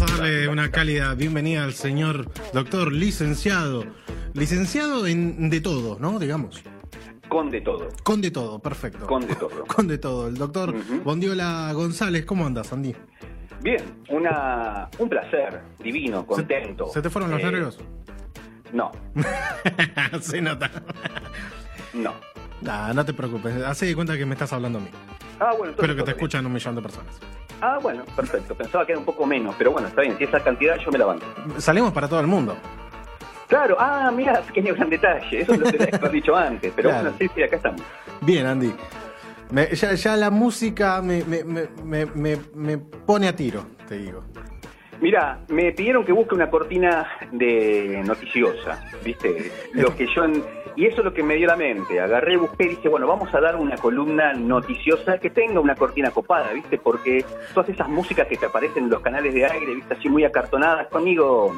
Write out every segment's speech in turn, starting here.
Vamos a darle una cálida bienvenida al señor doctor licenciado. Licenciado en de todo, ¿no? Digamos. Con de todo. Con de todo, perfecto. Con de todo. Con de todo. El doctor Bondiola González, ¿cómo andas, Andy? Bien, una, un placer, divino, contento. ¿Se, te fueron los Eh, nervios? No, Se nota. no. Nah, no te preocupes, hace de cuenta que me estás hablando a mí. Ah, bueno, Pero que te escuchan un millón de personas. Ah, bueno, perfecto. Pensaba que era un poco menos, pero bueno, está bien. Si esa cantidad yo me la banco. Salimos para todo el mundo. Claro, ah, mira, pequeño gran detalle. Eso lo haber dicho antes. Pero Claro. bueno, sí, sí, acá estamos. Bien, Andy. Me- ya, ya la música me, me, me, me, me- me pone a tiro, te digo. Mira, me pidieron que busque una cortina de noticiosa, ¿viste? Lo que yo en- y eso es lo que me dio la mente. Agarré, busqué y dije, bueno, vamos a dar una columna noticiosa que tenga una cortina copada, ¿viste? Porque todas esas músicas que te aparecen en los canales de aire, ¿viste? Así muy acartonadas, conmigo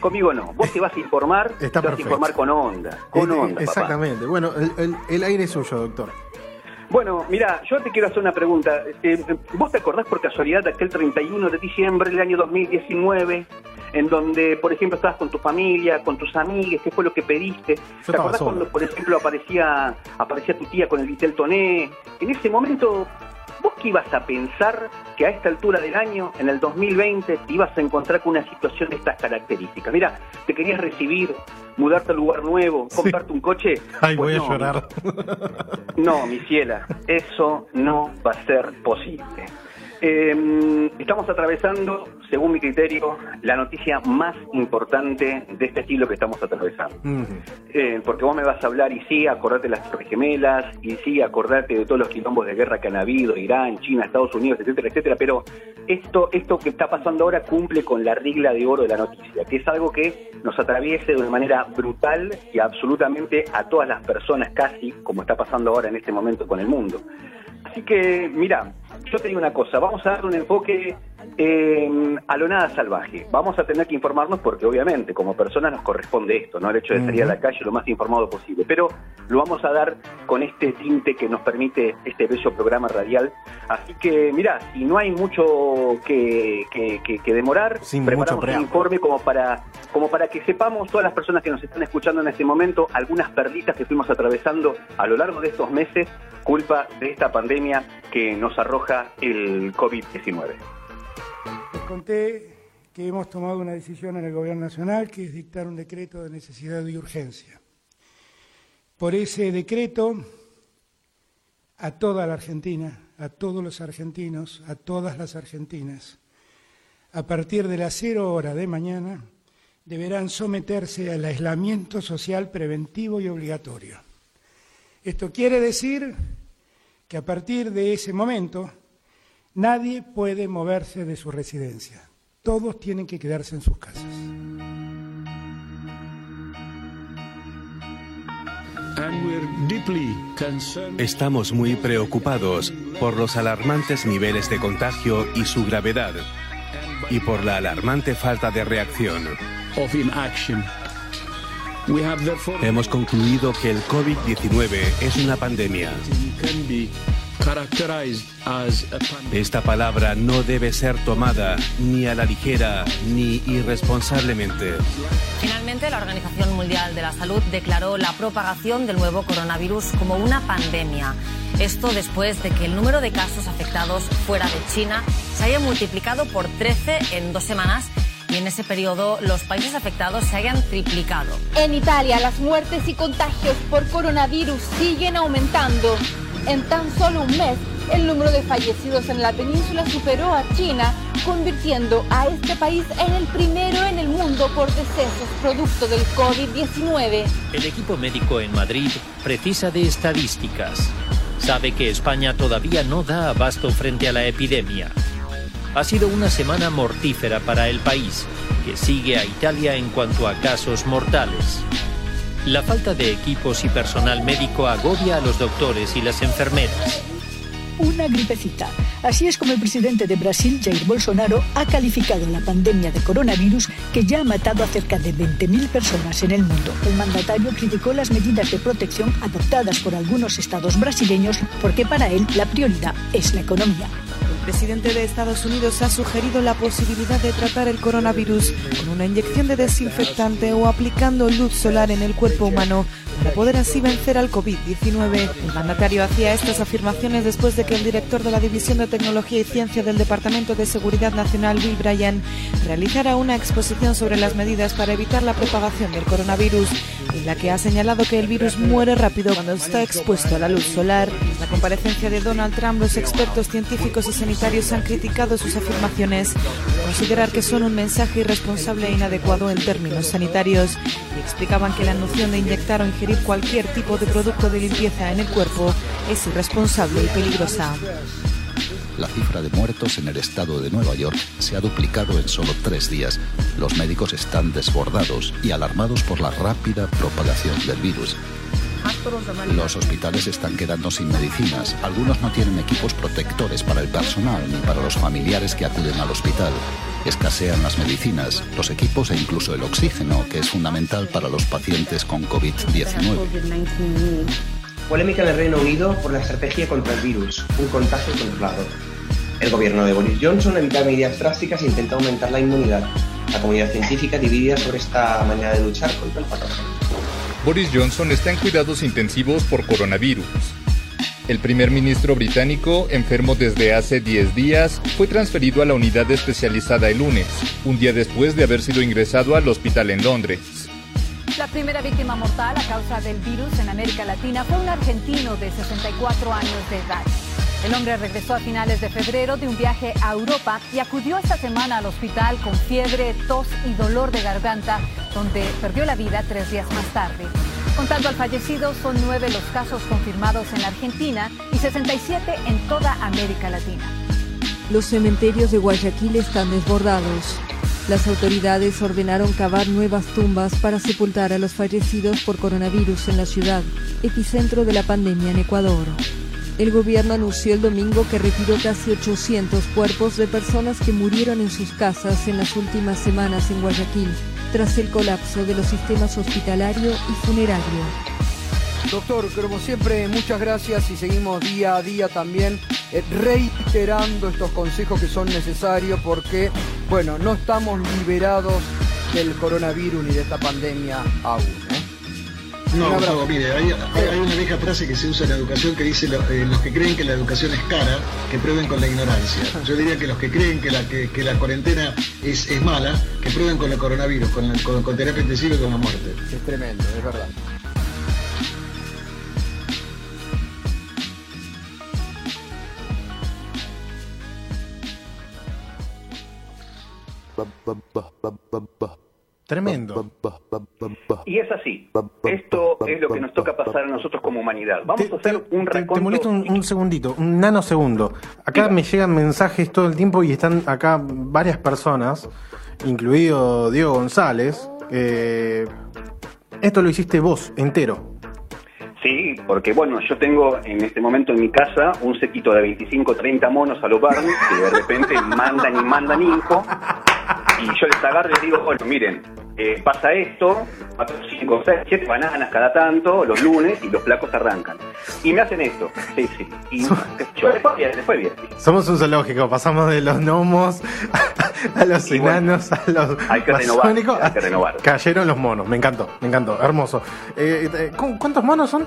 conmigo no. Vos te vas a informar, Está te vas a perfecto. informar con onda, con Eh, eh, onda, papá. Exactamente. Bueno, el, el- el aire es suyo, doctor. Bueno, mira, yo te quiero hacer una pregunta. Eh, ¿Vos te acordás por casualidad de aquel 31 de diciembre del año 2019, en donde, por ejemplo, estabas con tu familia, con tus amigas, qué fue lo que pediste? ¿Te acordás solo. cuando, por ejemplo, aparecía aparecía tu tía con el Vitel Toné? En ese momento, ¿vos qué ibas a pensar que a esta altura del año, en el 2020, te ibas a encontrar con una situación de estas características? Mira, te querías recibir, mudarte a un lugar nuevo, Sí. comprarte un coche. Ay, Pues voy a llorar. no, mi ciela, eso no va a ser posible. Eh, estamos atravesando, según mi criterio, la noticia más importante de este siglo que estamos atravesando. Eh, porque vos me vas a hablar, y sí, acordate de las Torres Gemelas, y sí, acordate de todos los quilombos de guerra que han habido, Irán, China, Estados Unidos, etcétera, etcétera, pero esto, esto que está pasando ahora cumple con la regla de oro de la noticia, que es algo que nos atraviese de una manera brutal y absolutamente a todas las personas casi, como está pasando ahora en este momento con el mundo. Así que, mira, yo te digo una cosa, vamos a dar un enfoque eh, a lo nada salvaje. Vamos a tener que informarnos porque obviamente como personas nos corresponde esto, ¿no? El hecho de salir a la calle lo más informado posible. Pero lo vamos a dar con este tinte que nos permite este bello programa radial. Así que, mira, si no hay mucho que, que- que- que demorar, Sin mucho preparamos un informe como para, como para que sepamos todas las personas que nos están escuchando en este momento algunas perlitas que fuimos atravesando a lo largo de estos meses culpa de esta pandemia que nos arroja el COVID-19. Les conté que hemos tomado una decisión en el Gobierno Nacional, que es dictar un decreto de necesidad y urgencia. Por ese decreto, a toda la Argentina, a todos los argentinos, a todas las argentinas, a partir de las cero hora de mañana, deberán someterse al aislamiento social preventivo y obligatorio. Esto quiere decir que a partir de ese momento nadie puede moverse de su residencia. Todos tienen que quedarse en sus casas. Estamos muy preocupados por los alarmantes niveles de contagio y su gravedad, y por la alarmante falta de reacción. Hemos concluido que el COVID-19 es una pandemia. Esta palabra no debe ser tomada ni a la ligera ni irresponsablemente. Finalmente, la Organización Mundial de la Salud declaró la propagación del nuevo coronavirus como una pandemia. Esto después de que el número de casos afectados fuera de China se haya multiplicado por 13 en dos semanas y en ese periodo los países afectados se hayan triplicado. En Italia, las muertes y contagios por coronavirus siguen aumentando. En tan solo un mes, el número de fallecidos en la península superó a China, convirtiendo a este país en el primero en el mundo por decesos producto del COVID-19. El equipo médico en Madrid precisa de estadísticas. Sabe que España todavía no da abasto frente a la epidemia. Ha sido una semana mortífera para el país, que sigue a Italia en cuanto a casos mortales. La falta de equipos y personal médico agobia a los doctores y las enfermeras. Una gripecita. Así es como el presidente de Brasil, Jair Bolsonaro, ha calificado la pandemia de coronavirus que ya ha matado a cerca de 20.000 personas en el mundo. El mandatario criticó las medidas de protección adoptadas por algunos estados brasileños porque para él la prioridad es la economía. El presidente de Estados Unidos ha sugerido la posibilidad de tratar el coronavirus con una inyección de desinfectante o aplicando luz solar en el cuerpo humano para poder así vencer al COVID-19. El mandatario hacía estas afirmaciones después de que el director de la División de Tecnología y Ciencia del Departamento de Seguridad Nacional, Bill Bryan, realizara una exposición sobre las medidas para evitar la propagación del coronavirus, en la que ha señalado que el virus muere rápido cuando está expuesto a la luz solar. En la comparecencia de Donald Trump, los expertos científicos y sanitarios han criticado sus afirmaciones, considerar que son un mensaje irresponsable e inadecuado en términos sanitarios y explicaban que la noción de inyectar o ingerir cualquier tipo de producto de limpieza en el cuerpo es irresponsable y peligrosa. La cifra de muertos en el estado de Nueva York se ha duplicado en solo tres días. Los médicos están desbordados y alarmados por la rápida propagación del virus. Los hospitales están quedando sin medicinas. Algunos no tienen equipos protectores para el personal ni para los familiares que acuden al hospital. Escasean las medicinas, los equipos e incluso el oxígeno, que es fundamental para los pacientes con COVID-19. Polémica en el Reino Unido por la estrategia contra el virus, un contagio controlado. El gobierno de Boris Johnson evita medidas drásticas e intenta aumentar la inmunidad. La comunidad científica dividida sobre esta manera de luchar contra el patógeno. Boris Johnson está en cuidados intensivos por coronavirus. El primer ministro británico, enfermo desde hace 10 días, fue transferido a la unidad especializada el lunes, un día después de haber sido ingresado al hospital en Londres. La primera víctima mortal a causa del virus en América Latina fue un argentino de 64 años de edad. El hombre regresó a finales de febrero de un viaje a Europa y acudió esta semana al hospital con fiebre, tos y dolor de garganta, donde perdió la vida tres días más tarde. Contando al fallecido, son nueve los casos confirmados en Argentina y 67 en toda América Latina. Los cementerios de Guayaquil están desbordados. Las autoridades ordenaron cavar nuevas tumbas para sepultar a los fallecidos por coronavirus en la ciudad, epicentro de la pandemia en Ecuador. El gobierno anunció el domingo que retiró casi 800 cuerpos de personas que murieron en sus casas en las últimas semanas en Guayaquil, tras el colapso de los sistemas hospitalario y funerario. Doctor, como siempre, muchas gracias y seguimos día a día también eh, reiterando estos consejos que son necesarios porque, bueno, no estamos liberados del coronavirus ni de esta pandemia aún. ¿eh? No, Gustavo, mire, hay, hay, una vieja frase que se usa en la educación que dice eh, los que creen que la educación es cara, que prueben con la ignorancia. Yo diría que los que creen que la, que, que la cuarentena es, es, mala, que prueben con el coronavirus, con, la, con, con terapia intensiva y con la muerte. Es tremendo, es verdad. Tremendo. Y es así. Esto es lo que nos toca pasar a nosotros como humanidad. Vamos a hacer un te, te molesto un, un, segundito, un nanosegundo. Acá me llegan mensajes todo el tiempo y están acá varias personas, incluido Diego González. Eh, esto lo hiciste vos, entero. Sí, porque bueno, yo tengo en este momento en mi casa un sequito de 25, 30 monos a los Barney que de repente mandan y mandan info y yo les agarro y les digo, bueno, miren, eh, pasa esto, 4, 5, 6, 7 bananas cada tanto, los lunes, y los flacos arrancan. Y me hacen esto, sí, sí. Y yo bien, bien. Somos un zoológico, pasamos de los gnomos a los y enanos, bueno, a los hay que, renovar, hay que renovar. Cayeron los monos, me encantó, me encantó, hermoso. Eh, ¿Cuántos monos son?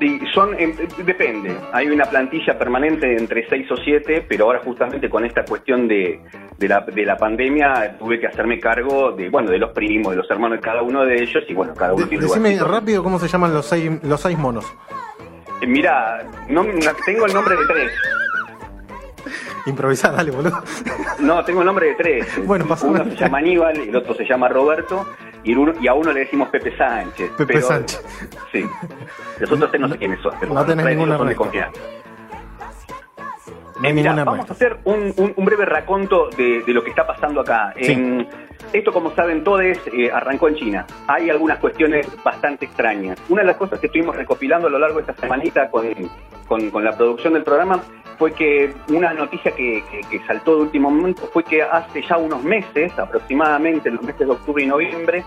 Sí, son, eh, depende. Hay una plantilla permanente entre 6 o 7, pero ahora justamente con esta cuestión de, de, la, de la pandemia tuve que hacerme cargo de, bueno, de los primos, de los hermanos de cada uno de ellos y bueno, cada uno de, tiene Decime rápido cómo se llaman los seis, los seis monos. Eh, mira, no, tengo el nombre de tres. Improvisar, dale, boludo. No, tengo el nombre de tres. Bueno, pasó Uno se llama Aníbal, el otro se llama Roberto y, uno, y a uno le decimos Pepe Sánchez. Pepe pero, Sánchez. Sí. Los otros no sé quiénes son. Pero no tenés ninguna de confianza. Eh, mira, vamos a hacer un, un, un breve raconto de, de, lo que está pasando acá. Sí. En, esto, como saben todos, eh, arrancó en China. Hay algunas cuestiones bastante extrañas. Una de las cosas que estuvimos recopilando a lo largo de esta semanita con, con, con la producción del programa fue que una noticia que, que, que, saltó de último momento fue que hace ya unos meses, aproximadamente en los meses de octubre y noviembre,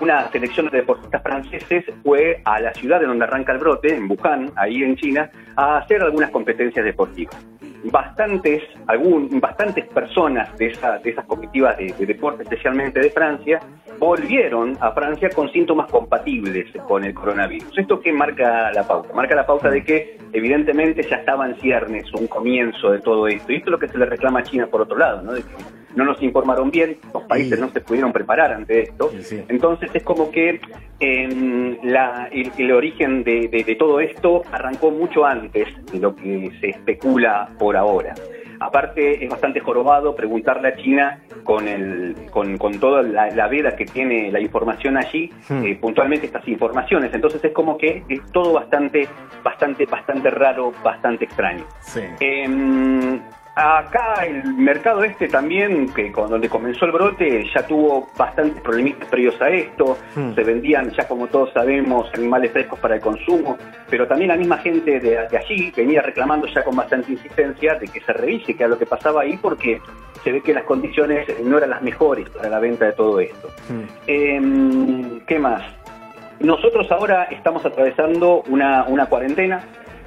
una selección de deportistas franceses fue a la ciudad de donde arranca el brote, en Wuhan, ahí en China, a hacer algunas competencias deportivas. bastantes, algún, bastantes personas de, esa, de esas comitivas de, de, deporte, especialmente de Francia, volvieron a Francia con síntomas compatibles con el coronavirus. ¿Esto qué marca la pauta? Marca la pauta de que evidentemente ya estaba en ciernes un comienzo de todo esto. Y esto es lo que se le reclama a China por otro lado, ¿no? De que no nos informaron bien, los países no se pudieron preparar ante esto. Entonces es como que eh, la, el, el, origen de, de, de, todo esto arrancó mucho antes de lo que se especula por ahora. Aparte es bastante jorobado preguntarle a China con, el, con, con toda la, la, veda que tiene la información allí, hmm. eh, puntualmente estas informaciones. Entonces es como que es todo bastante, bastante, bastante raro, bastante extraño. Sí. Eh, Acá el mercado este también, que con donde comenzó el brote, ya tuvo bastantes problemitas previos a esto. Hmm. Se vendían, ya como todos sabemos, animales frescos para el consumo, pero también la misma gente de, de, allí venía reclamando ya con bastante insistencia de que se revise qué era lo que pasaba ahí, porque se ve que las condiciones no eran las mejores para la venta de todo esto. Hmm. Eh, ¿Qué más? Nosotros ahora estamos atravesando una, una cuarentena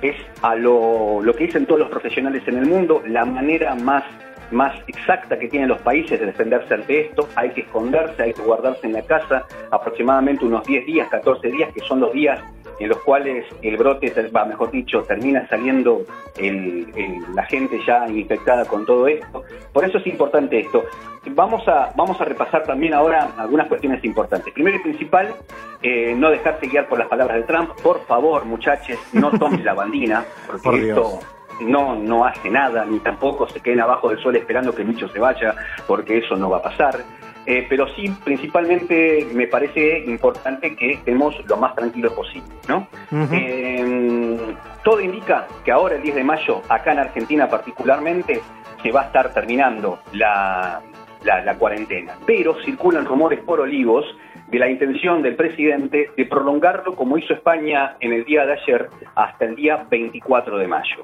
es a lo, lo, que dicen todos los profesionales en el mundo, la manera más, más exacta que tienen los países de defenderse ante esto. Hay que esconderse, hay que guardarse en la casa aproximadamente unos 10 días, 14 días, que son los días en los cuales el brote, va, mejor dicho, termina saliendo el, el, la gente ya infectada con todo esto. Por eso es importante esto. Vamos a, vamos a repasar también ahora algunas cuestiones importantes. Primero y principal, eh, no dejarse guiar por las palabras de Trump. Por favor, muchachos, no tomen la bandina, porque por esto no, no hace nada, ni tampoco se queden abajo del sol esperando que el bicho se vaya, porque eso no va a pasar. Eh, pero sí, principalmente me parece importante que estemos lo más tranquilos posible, ¿no? Uh -huh. eh, todo indica que ahora, el 10 de mayo, acá en Argentina particularmente, se va a estar terminando la, la, la cuarentena. Pero circulan rumores por olivos de la intención del presidente de prolongarlo como hizo España en el día de ayer hasta el día 24 de mayo.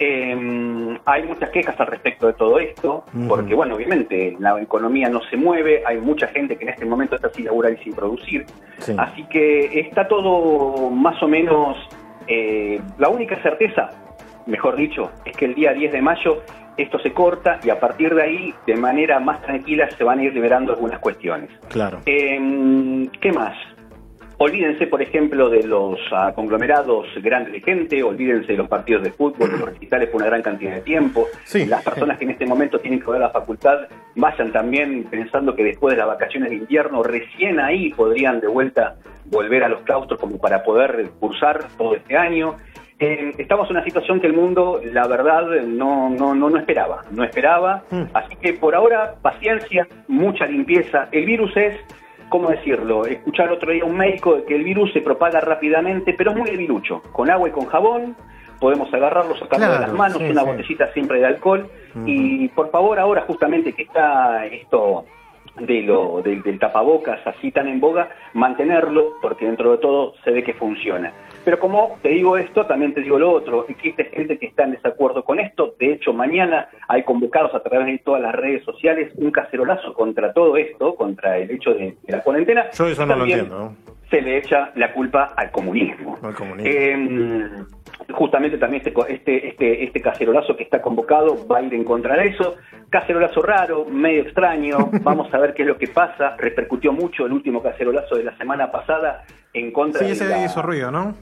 Eh, hay muchas quejas al respecto de todo esto, uh -huh. porque bueno, obviamente la economía no se mueve, hay mucha gente que en este momento está sin laburar y sin producir, sí. así que está todo más o menos, eh, la única certeza, mejor dicho, es que el día 10 de mayo esto se corta y a partir de ahí, de manera más tranquila, se van a ir liberando algunas cuestiones. Claro. Eh, ¿Qué más? Olvídense, por ejemplo, de los uh, conglomerados grandes de gente, olvídense de los partidos de fútbol, de los recitales por una gran cantidad de tiempo. Sí. Las personas que en este momento tienen que volver a la facultad vayan también pensando que después de las vacaciones de invierno, recién ahí podrían de vuelta volver a los claustros como para poder cursar todo este año. Eh, estamos en una situación que el mundo, la verdad, no, no, no, no esperaba. No esperaba. Mm. Así que por ahora, paciencia, mucha limpieza. El virus es ¿cómo decirlo? Escuchar otro día un médico de que el virus se propaga rápidamente, pero es muy debilucho. Con agua y con jabón podemos agarrarlo, sacarlo Claro, de las manos, sí, una sí. botellita siempre de alcohol. Y por favor, ahora justamente que está esto de lo del, del tapabocas así tan en boga, mantenerlo, porque dentro de todo se ve que funciona. Pero como te digo esto, también te digo lo otro, existe gente que está en desacuerdo con esto, de hecho mañana hay convocados a través de todas las redes sociales un cacerolazo contra todo esto, contra el hecho de, de la cuarentena. Yo eso no lo También entiendo. ¿no? Se le echa la culpa al comunismo. Al comunismo. Eh, justamente también este, este, este, este cacerolazo que está convocado va a ir en contra de eso. Cacerolazo raro, medio extraño, vamos a ver qué es lo que pasa. Repercutió mucho el último cacerolazo de la semana pasada en contra Sí, de ese la... hizo ruido, ¿no?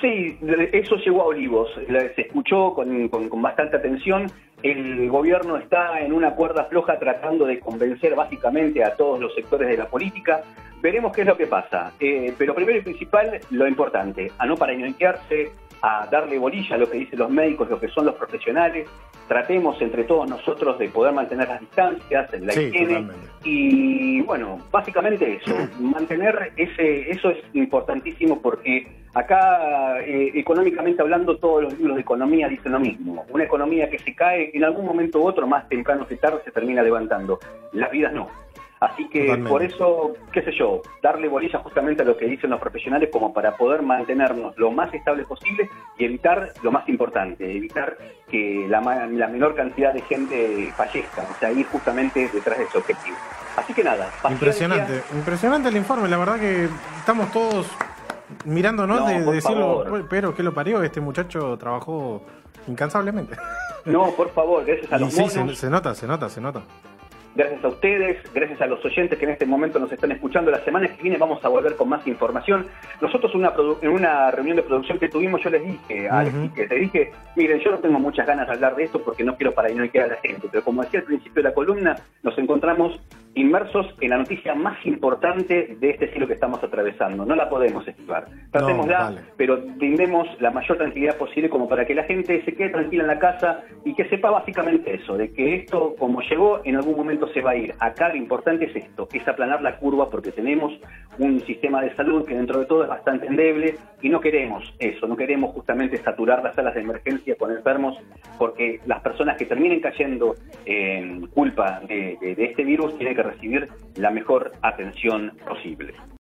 Sí, eso llegó a Olivos, se escuchó con, con- bastante atención. El gobierno está en una cuerda floja tratando de convencer básicamente a todos los sectores de la política. Veremos qué es lo que pasa. Eh, pero primero y principal, lo importante, a no parañoquearse, a darle bolilla a lo que dicen los médicos, lo que son los profesionales. Tratemos entre todos nosotros de poder mantener las distancias, la Sí, higiene. totalmente. Y bueno, básicamente eso, mantener ese, eso es importantísimo porque acá, eh, económicamente hablando, todos los libros de economía dicen lo mismo. Una economía que se cae en algún momento u otro, más temprano que tarde, se termina levantando. Las vidas no. Así que Totalmente. por eso, qué sé yo, darle bolilla justamente a lo que dicen los profesionales como para poder mantenernos lo más estable posible y evitar lo más importante, evitar que la, la menor cantidad de gente fallezca, o sea, ir justamente detrás de ese objetivo. Así que nada. Impresionante, impresionante el informe. La verdad que estamos todos mirándonos No, de, de decirlo, favor. pero que lo parió, este muchacho trabajó incansablemente. No, por favor, gracias a Y los sí, monos. se, se nota, se nota, se nota. Gracias a ustedes, gracias a los oyentes que en este momento nos están escuchando. La semana que viene vamos a volver con más información. Nosotros en una, en una reunión de producción que tuvimos, yo les dije a Alex, que te dije, miren, yo no tengo muchas ganas de hablar de esto porque no quiero paranoiar a la gente, pero como decía al principio de la columna, nos encontramos inmersos en la noticia más importante de este siglo que estamos atravesando. No la podemos esquivar. Tratémosla, vale. pero brindemos la mayor tranquilidad posible como para que la gente se quede tranquila en la casa y que sepa básicamente eso, de que esto como llegó en algún momento se va a ir. Acá lo importante es esto, es aplanar la curva porque tenemos un sistema de salud que dentro de todo es bastante endeble y no queremos eso, no queremos justamente saturar las salas de emergencia con enfermos porque las personas que terminen cayendo en culpa de, de- de este virus tienen que recibir la mejor atención posible.